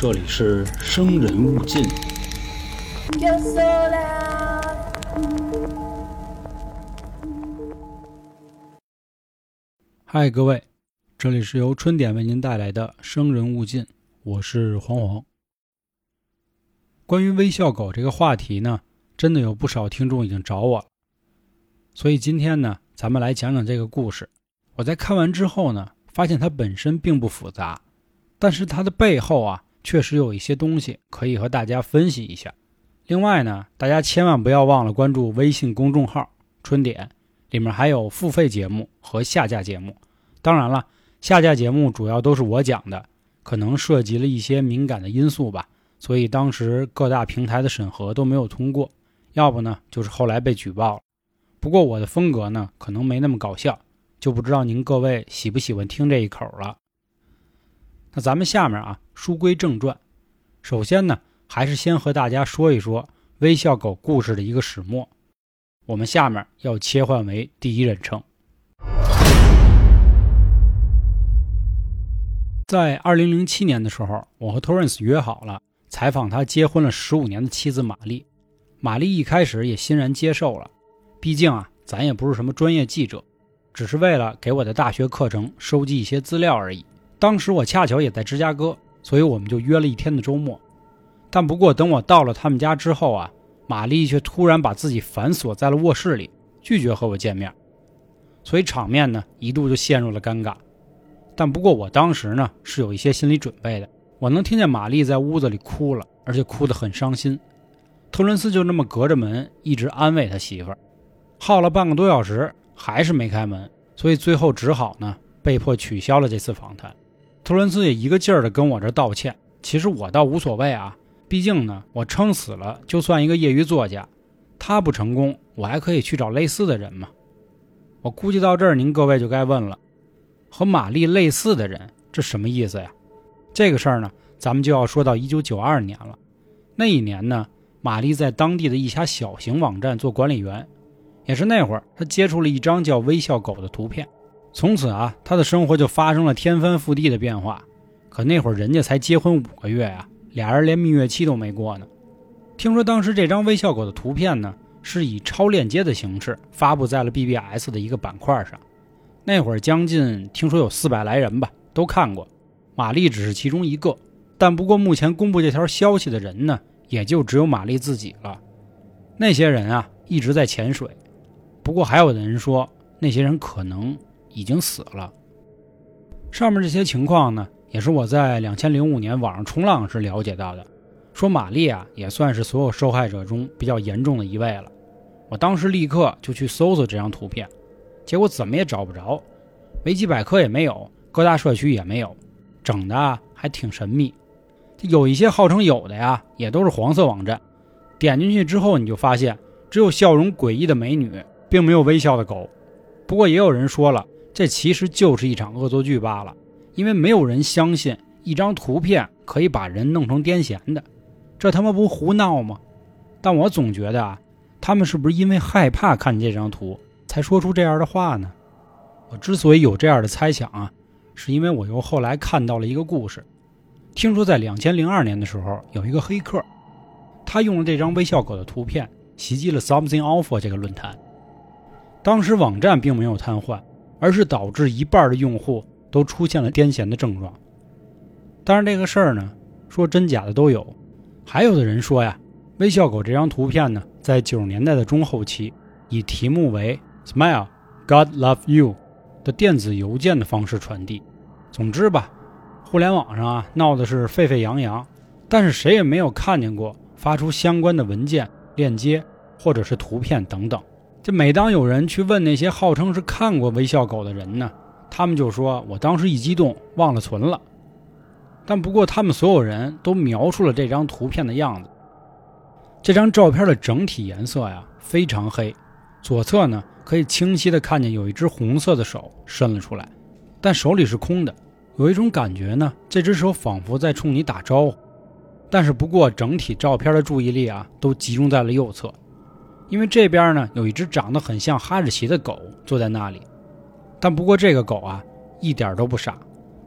这里是生人勿近。嗨，各位，这里是由春点为您带来的《生人勿近》，我是黄黄。关于微笑狗这个话题呢，真的有不少听众已经找我了，所以今天呢，咱们来讲讲这个故事。我在看完之后呢，发现它本身并不复杂，但是它的背后啊。确实有一些东西可以和大家分析一下。另外呢，大家千万不要忘了关注微信公众号“春点”，里面还有付费节目和下架节目。当然了，下架节目主要都是我讲的，可能涉及了一些敏感的因素吧，所以当时各大平台的审核都没有通过。要不呢，就是后来被举报了。不过我的风格呢，可能没那么搞笑，就不知道您各位喜不喜欢听这一口了。那咱们下面啊，书归正传。首先呢，还是先和大家说一说微笑狗故事的一个始末。我们下面要切换为第一人称。在二零零七年的时候，我和托伦斯约好了采访他结婚了十五年的妻子玛丽。玛丽一开始也欣然接受了，毕竟啊，咱也不是什么专业记者，只是为了给我的大学课程收集一些资料而已。当时我恰巧也在芝加哥，所以我们就约了一天的周末。但不过等我到了他们家之后啊，玛丽却突然把自己反锁在了卧室里，拒绝和我见面，所以场面呢一度就陷入了尴尬。但不过我当时呢是有一些心理准备的，我能听见玛丽在屋子里哭了，而且哭得很伤心。特伦斯就那么隔着门一直安慰他媳妇儿，耗了半个多小时还是没开门，所以最后只好呢被迫取消了这次访谈。特伦斯也一个劲儿的跟我这道歉，其实我倒无所谓啊，毕竟呢，我撑死了就算一个业余作家，他不成功，我还可以去找类似的人嘛。我估计到这儿，您各位就该问了，和玛丽类似的人，这什么意思呀？这个事儿呢，咱们就要说到一九九二年了。那一年呢，玛丽在当地的一家小型网站做管理员，也是那会儿，她接触了一张叫“微笑狗”的图片。从此啊，他的生活就发生了天翻覆地的变化。可那会儿人家才结婚五个月呀，俩人连蜜月期都没过呢。听说当时这张微笑狗的图片呢，是以超链接的形式发布在了 BBS 的一个板块上。那会儿将近听说有四百来人吧，都看过。玛丽只是其中一个，但不过目前公布这条消息的人呢，也就只有玛丽自己了。那些人啊一直在潜水。不过还有的人说，那些人可能。已经死了。上面这些情况呢，也是我在两千零五年网上冲浪时了解到的。说玛丽啊，也算是所有受害者中比较严重的一位了。我当时立刻就去搜索这张图片，结果怎么也找不着，维基百科也没有，各大社区也没有，整的还挺神秘。有一些号称有的呀，也都是黄色网站。点进去之后，你就发现只有笑容诡异的美女，并没有微笑的狗。不过也有人说了。这其实就是一场恶作剧罢了，因为没有人相信一张图片可以把人弄成癫痫的，这他妈不胡闹吗？但我总觉得啊，他们是不是因为害怕看这张图才说出这样的话呢？我之所以有这样的猜想啊，是因为我又后来看到了一个故事，听说在两千零二年的时候，有一个黑客，他用了这张微笑狗的图片袭击了 Something Awful 这个论坛，当时网站并没有瘫痪。而是导致一半的用户都出现了癫痫的症状。当然，这个事儿呢，说真假的都有。还有的人说呀，微笑狗这张图片呢，在九十年代的中后期，以题目为 “Smile, God Love You” 的电子邮件的方式传递。总之吧，互联网上啊闹的是沸沸扬扬，但是谁也没有看见过发出相关的文件、链接或者是图片等等。这每当有人去问那些号称是看过微笑狗的人呢，他们就说：“我当时一激动忘了存了。”但不过他们所有人都描述了这张图片的样子。这张照片的整体颜色呀非常黑，左侧呢可以清晰的看见有一只红色的手伸了出来，但手里是空的。有一种感觉呢，这只手仿佛在冲你打招呼。但是不过整体照片的注意力啊都集中在了右侧。因为这边呢有一只长得很像哈士奇的狗坐在那里，但不过这个狗啊一点都不傻，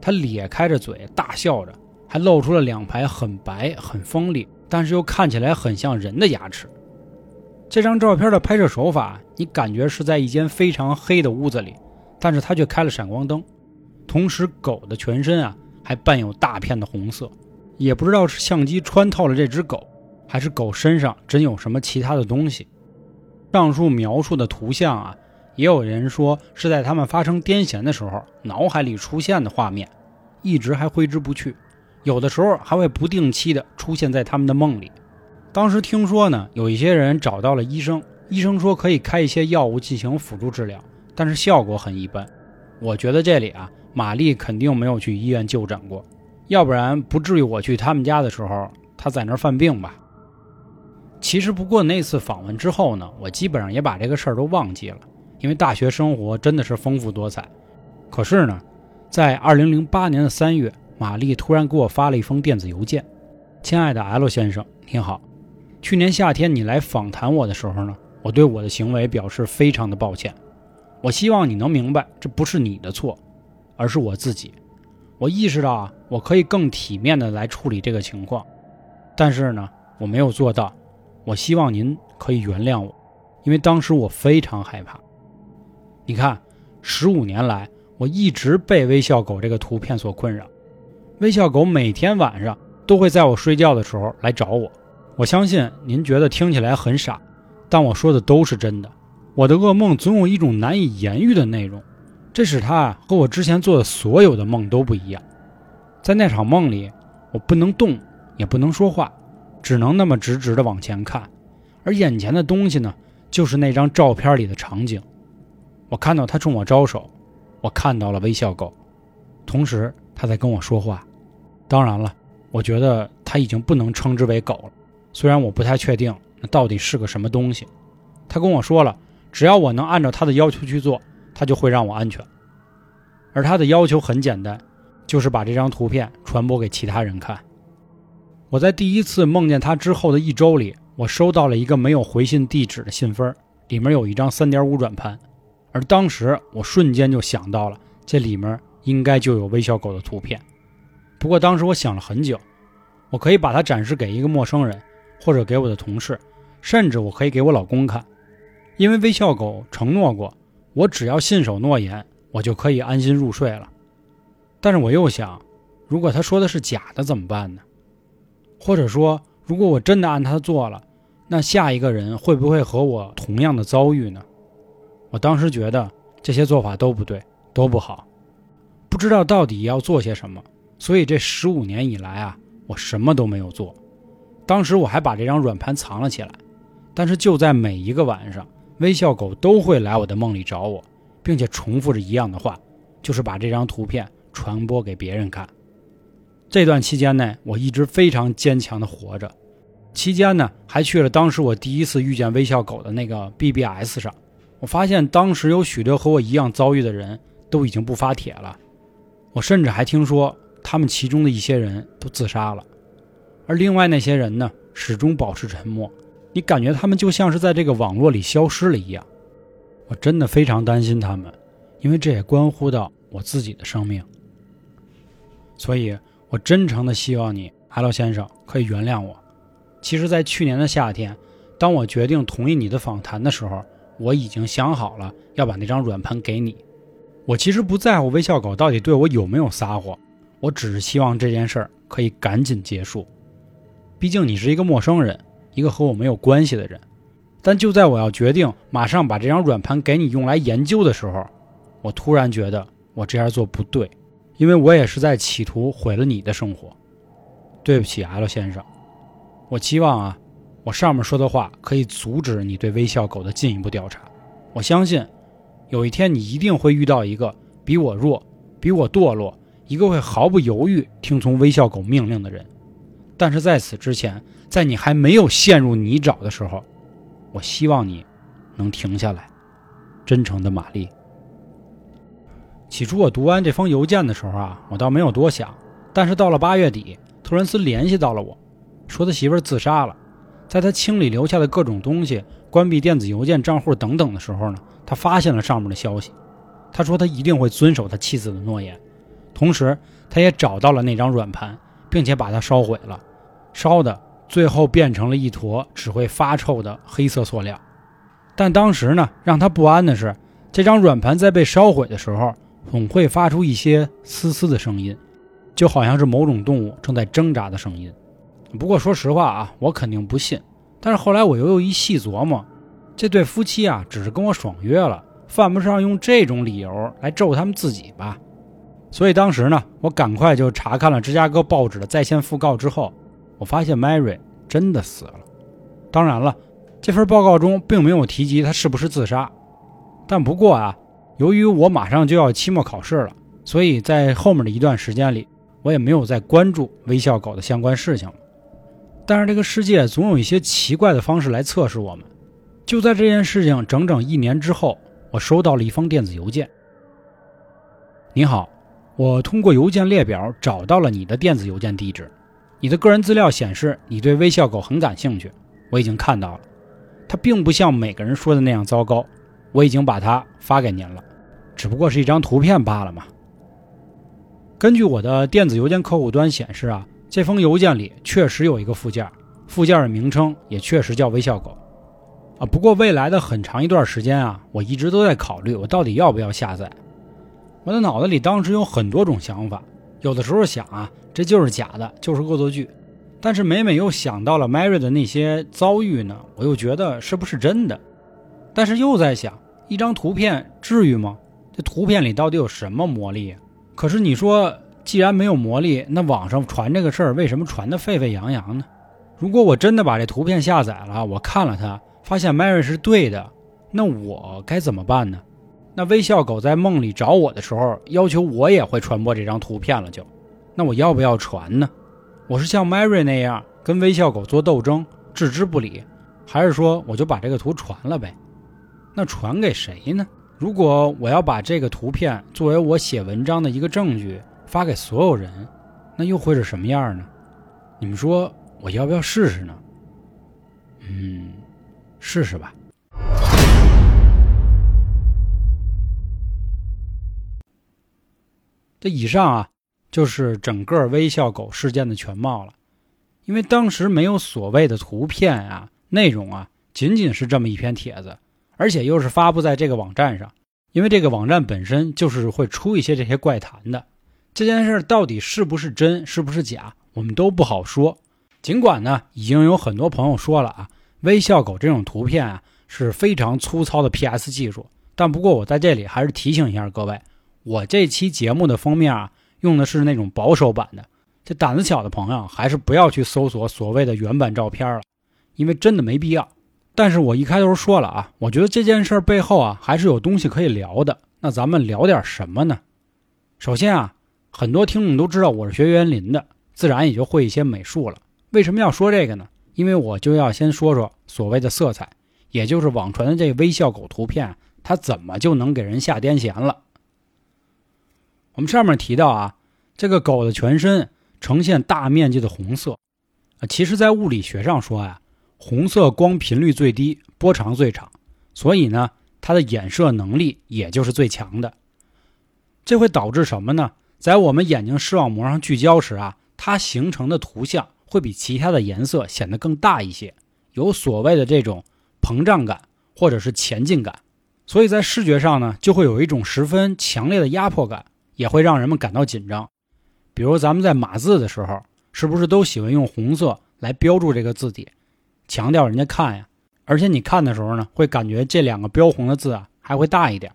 它咧开着嘴大笑着，还露出了两排很白、很锋利，但是又看起来很像人的牙齿。这张照片的拍摄手法，你感觉是在一间非常黑的屋子里，但是它却开了闪光灯，同时狗的全身啊还伴有大片的红色，也不知道是相机穿透了这只狗，还是狗身上真有什么其他的东西。上述描述的图像啊，也有人说是在他们发生癫痫的时候脑海里出现的画面，一直还挥之不去，有的时候还会不定期的出现在他们的梦里。当时听说呢，有一些人找到了医生，医生说可以开一些药物进行辅助治疗，但是效果很一般。我觉得这里啊，玛丽肯定没有去医院就诊过，要不然不至于我去他们家的时候，他在那儿犯病吧。其实不过那次访问之后呢，我基本上也把这个事儿都忘记了，因为大学生活真的是丰富多彩。可是呢，在2008年的3月，玛丽突然给我发了一封电子邮件：“亲爱的 L 先生，你好。”去年夏天你来访谈我的时候呢，我对我的行为表示非常的抱歉。我希望你能明白，这不是你的错，而是我自己。我意识到啊，我可以更体面的来处理这个情况，但是呢，我没有做到。我希望您可以原谅我，因为当时我非常害怕。你看，十五年来，我一直被微笑狗这个图片所困扰。微笑狗每天晚上都会在我睡觉的时候来找我。我相信您觉得听起来很傻，但我说的都是真的。我的噩梦总有一种难以言喻的内容，这使它和我之前做的所有的梦都不一样。在那场梦里，我不能动，也不能说话，只能那么直直的往前看，而眼前的东西呢，就是那张照片里的场景。我看到他冲我招手，我看到了微笑狗，同时他在跟我说话。当然了，我觉得他已经不能称之为狗了。虽然我不太确定那到底是个什么东西，他跟我说了，只要我能按照他的要求去做，他就会让我安全。而他的要求很简单，就是把这张图片传播给其他人看。我在第一次梦见他之后的一周里，我收到了一个没有回信地址的信封，里面有一张三点五转盘，而当时我瞬间就想到了，这里面应该就有微笑狗的图片。不过当时我想了很久，我可以把它展示给一个陌生人。或者给我的同事，甚至我可以给我老公看，因为微笑狗承诺过，我只要信守诺言，我就可以安心入睡了。但是我又想，如果他说的是假的怎么办呢？或者说，如果我真的按他做了，那下一个人会不会和我同样的遭遇呢？我当时觉得这些做法都不对，都不好，不知道到底要做些什么。所以这十五年以来啊，我什么都没有做。当时我还把这张软盘藏了起来，但是就在每一个晚上，微笑狗都会来我的梦里找我，并且重复着一样的话，就是把这张图片传播给别人看。这段期间呢，我一直非常坚强的活着。期间呢，还去了当时我第一次遇见微笑狗的那个 BBS 上，我发现当时有许多和我一样遭遇的人都已经不发帖了。我甚至还听说他们其中的一些人都自杀了。而另外那些人呢，始终保持沉默。你感觉他们就像是在这个网络里消失了一样。我真的非常担心他们，因为这也关乎到我自己的生命。所以，我真诚的希望你，Hello 先生，可以原谅我。其实，在去年的夏天，当我决定同意你的访谈的时候，我已经想好了要把那张软盘给你。我其实不在乎微笑狗到底对我有没有撒谎，我只是希望这件事儿可以赶紧结束。毕竟你是一个陌生人，一个和我没有关系的人。但就在我要决定马上把这张软盘给你用来研究的时候，我突然觉得我这样做不对，因为我也是在企图毁了你的生活。对不起，L 先生，我期望啊，我上面说的话可以阻止你对微笑狗的进一步调查。我相信，有一天你一定会遇到一个比我弱、比我堕落、一个会毫不犹豫听从微笑狗命令的人。但是在此之前，在你还没有陷入泥沼的时候，我希望你能停下来。真诚的玛丽。起初我读完这封邮件的时候啊，我倒没有多想。但是到了八月底，托伦斯联系到了我，说他媳妇自杀了。在他清理留下的各种东西、关闭电子邮件账户等等的时候呢，他发现了上面的消息。他说他一定会遵守他妻子的诺言，同时他也找到了那张软盘。并且把它烧毁了，烧的最后变成了一坨只会发臭的黑色塑料。但当时呢，让他不安的是，这张软盘在被烧毁的时候，总会发出一些嘶嘶的声音，就好像是某种动物正在挣扎的声音。不过说实话啊，我肯定不信。但是后来我又又一细琢磨，这对夫妻啊，只是跟我爽约了，犯不上用这种理由来咒他们自己吧。所以当时呢，我赶快就查看了芝加哥报纸的在线讣告。之后，我发现 Mary 真的死了。当然了，这份报告中并没有提及她是不是自杀。但不过啊，由于我马上就要期末考试了，所以在后面的一段时间里，我也没有再关注微笑狗的相关事情了。但是这个世界总有一些奇怪的方式来测试我们。就在这件事情整整一年之后，我收到了一封电子邮件。你好。我通过邮件列表找到了你的电子邮件地址，你的个人资料显示你对微笑狗很感兴趣，我已经看到了，它并不像每个人说的那样糟糕，我已经把它发给您了，只不过是一张图片罢了嘛。根据我的电子邮件客户端显示啊，这封邮件里确实有一个附件，附件的名称也确实叫微笑狗，啊，不过未来的很长一段时间啊，我一直都在考虑我到底要不要下载。我的脑子里当时有很多种想法，有的时候想啊，这就是假的，就是恶作剧；但是每每又想到了 Mary 的那些遭遇呢，我又觉得是不是真的？但是又在想，一张图片至于吗？这图片里到底有什么魔力？可是你说，既然没有魔力，那网上传这个事儿为什么传得沸沸扬扬呢？如果我真的把这图片下载了，我看了它，发现 Mary 是对的，那我该怎么办呢？那微笑狗在梦里找我的时候，要求我也会传播这张图片了，就，那我要不要传呢？我是像 Mary 那样跟微笑狗做斗争，置之不理，还是说我就把这个图传了呗？那传给谁呢？如果我要把这个图片作为我写文章的一个证据发给所有人，那又会是什么样呢？你们说我要不要试试呢？嗯，试试吧。这以上啊，就是整个微笑狗事件的全貌了。因为当时没有所谓的图片啊、内容啊，仅仅是这么一篇帖子，而且又是发布在这个网站上。因为这个网站本身就是会出一些这些怪谈的。这件事到底是不是真，是不是假，我们都不好说。尽管呢，已经有很多朋友说了啊，微笑狗这种图片啊是非常粗糙的 PS 技术。但不过我在这里还是提醒一下各位。我这期节目的封面啊，用的是那种保守版的。这胆子小的朋友还是不要去搜索所谓的原版照片了，因为真的没必要。但是我一开头说了啊，我觉得这件事背后啊，还是有东西可以聊的。那咱们聊点什么呢？首先啊，很多听众都知道我是学园林的，自然也就会一些美术了。为什么要说这个呢？因为我就要先说说所谓的色彩，也就是网传的这微笑狗图片，它怎么就能给人下癫痫了？我们上面提到啊，这个狗的全身呈现大面积的红色，其实，在物理学上说呀，红色光频率最低，波长最长，所以呢，它的衍射能力也就是最强的。这会导致什么呢？在我们眼睛视网膜上聚焦时啊，它形成的图像会比其他的颜色显得更大一些，有所谓的这种膨胀感或者是前进感，所以在视觉上呢，就会有一种十分强烈的压迫感。也会让人们感到紧张，比如咱们在码字的时候，是不是都喜欢用红色来标注这个字体，强调人家看呀？而且你看的时候呢，会感觉这两个标红的字啊还会大一点。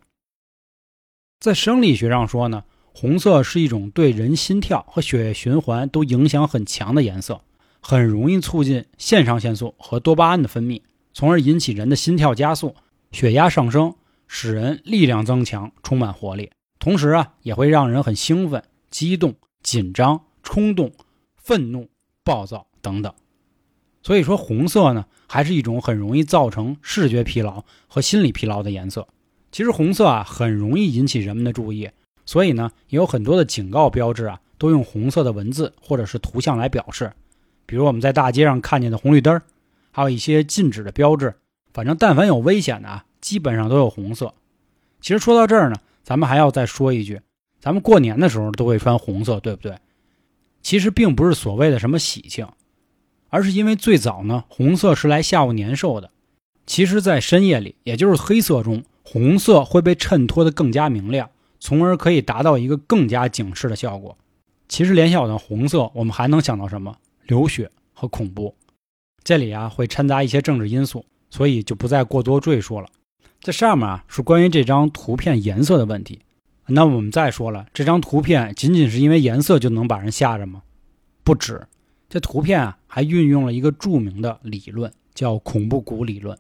在生理学上说呢，红色是一种对人心跳和血液循环都影响很强的颜色，很容易促进肾上腺素和多巴胺的分泌，从而引起人的心跳加速、血压上升，使人力量增强，充满活力。同时啊，也会让人很兴奋、激动、紧张、冲动、愤怒、暴躁等等。所以说，红色呢，还是一种很容易造成视觉疲劳和心理疲劳的颜色。其实，红色啊，很容易引起人们的注意，所以呢，也有很多的警告标志啊，都用红色的文字或者是图像来表示。比如我们在大街上看见的红绿灯，还有一些禁止的标志，反正但凡有危险的啊，基本上都有红色。其实说到这儿呢。咱们还要再说一句，咱们过年的时候都会穿红色，对不对？其实并不是所谓的什么喜庆，而是因为最早呢，红色是来吓唬年兽的。其实，在深夜里，也就是黑色中，红色会被衬托得更加明亮，从而可以达到一个更加警示的效果。其实联想到红色，我们还能想到什么？流血和恐怖。这里啊会掺杂一些政治因素，所以就不再过多赘述了。这上面啊是关于这张图片颜色的问题。那我们再说了，这张图片仅仅是因为颜色就能把人吓着吗？不止，这图片啊还运用了一个著名的理论，叫恐怖谷理论。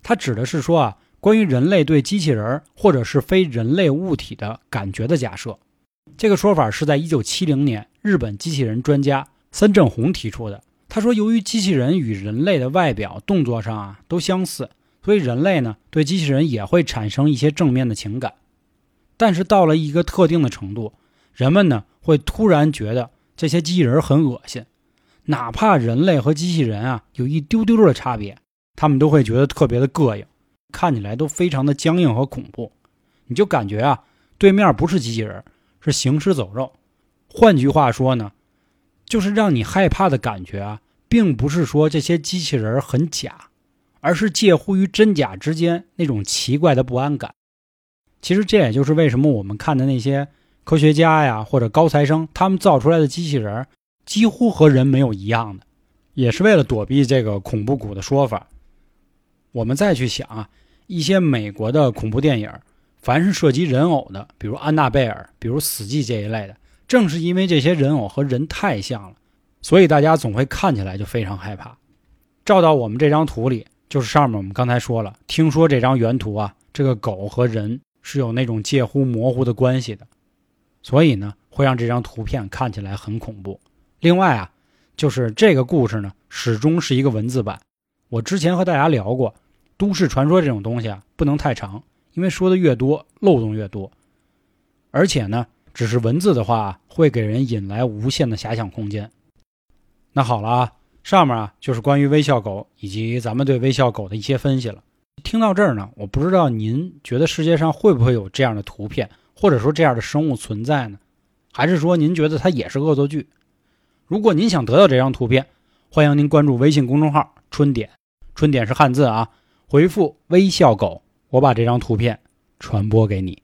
它指的是说啊，关于人类对机器人或者是非人类物体的感觉的假设。这个说法是在1970年日本机器人专家森正弘提出的。他说，由于机器人与人类的外表、动作上啊都相似，所以人类呢对机器人也会产生一些正面的情感。但是到了一个特定的程度，人们呢会突然觉得这些机器人很恶心，哪怕人类和机器人啊有一丢丢的差别，他们都会觉得特别的膈应，看起来都非常的僵硬和恐怖。你就感觉啊，对面不是机器人，是行尸走肉。换句话说呢，就是让你害怕的感觉啊，并不是说这些机器人很假，而是介乎于真假之间那种奇怪的不安感。其实这也就是为什么我们看的那些科学家呀，或者高材生，他们造出来的机器人几乎和人没有一样的，也是为了躲避这个恐怖谷的说法。我们再去想啊，一些美国的恐怖电影，凡是涉及人偶的，比如安娜贝尔，比如死寂这一类的，正是因为这些人偶和人太像了，所以大家总会看起来就非常害怕。照到我们这张图里，就是上面我们刚才说了，听说这张原图啊，这个狗和人。是有那种介乎模糊的关系的，所以呢，会让这张图片看起来很恐怖。另外啊，就是这个故事呢，始终是一个文字版。我之前和大家聊过，都市传说这种东西啊，不能太长，因为说的越多，漏洞越多。而且呢，只是文字的话，会给人引来无限的遐想空间。那好了啊，上面啊，就是关于微笑狗以及咱们对微笑狗的一些分析了。听到这儿呢，我不知道您觉得世界上会不会有这样的图片，或者说这样的生物存在呢？还是说您觉得它也是恶作剧？如果您想得到这张图片，欢迎您关注微信公众号“春点”，春点是汉字啊，回复“微笑狗”，我把这张图片传播给你。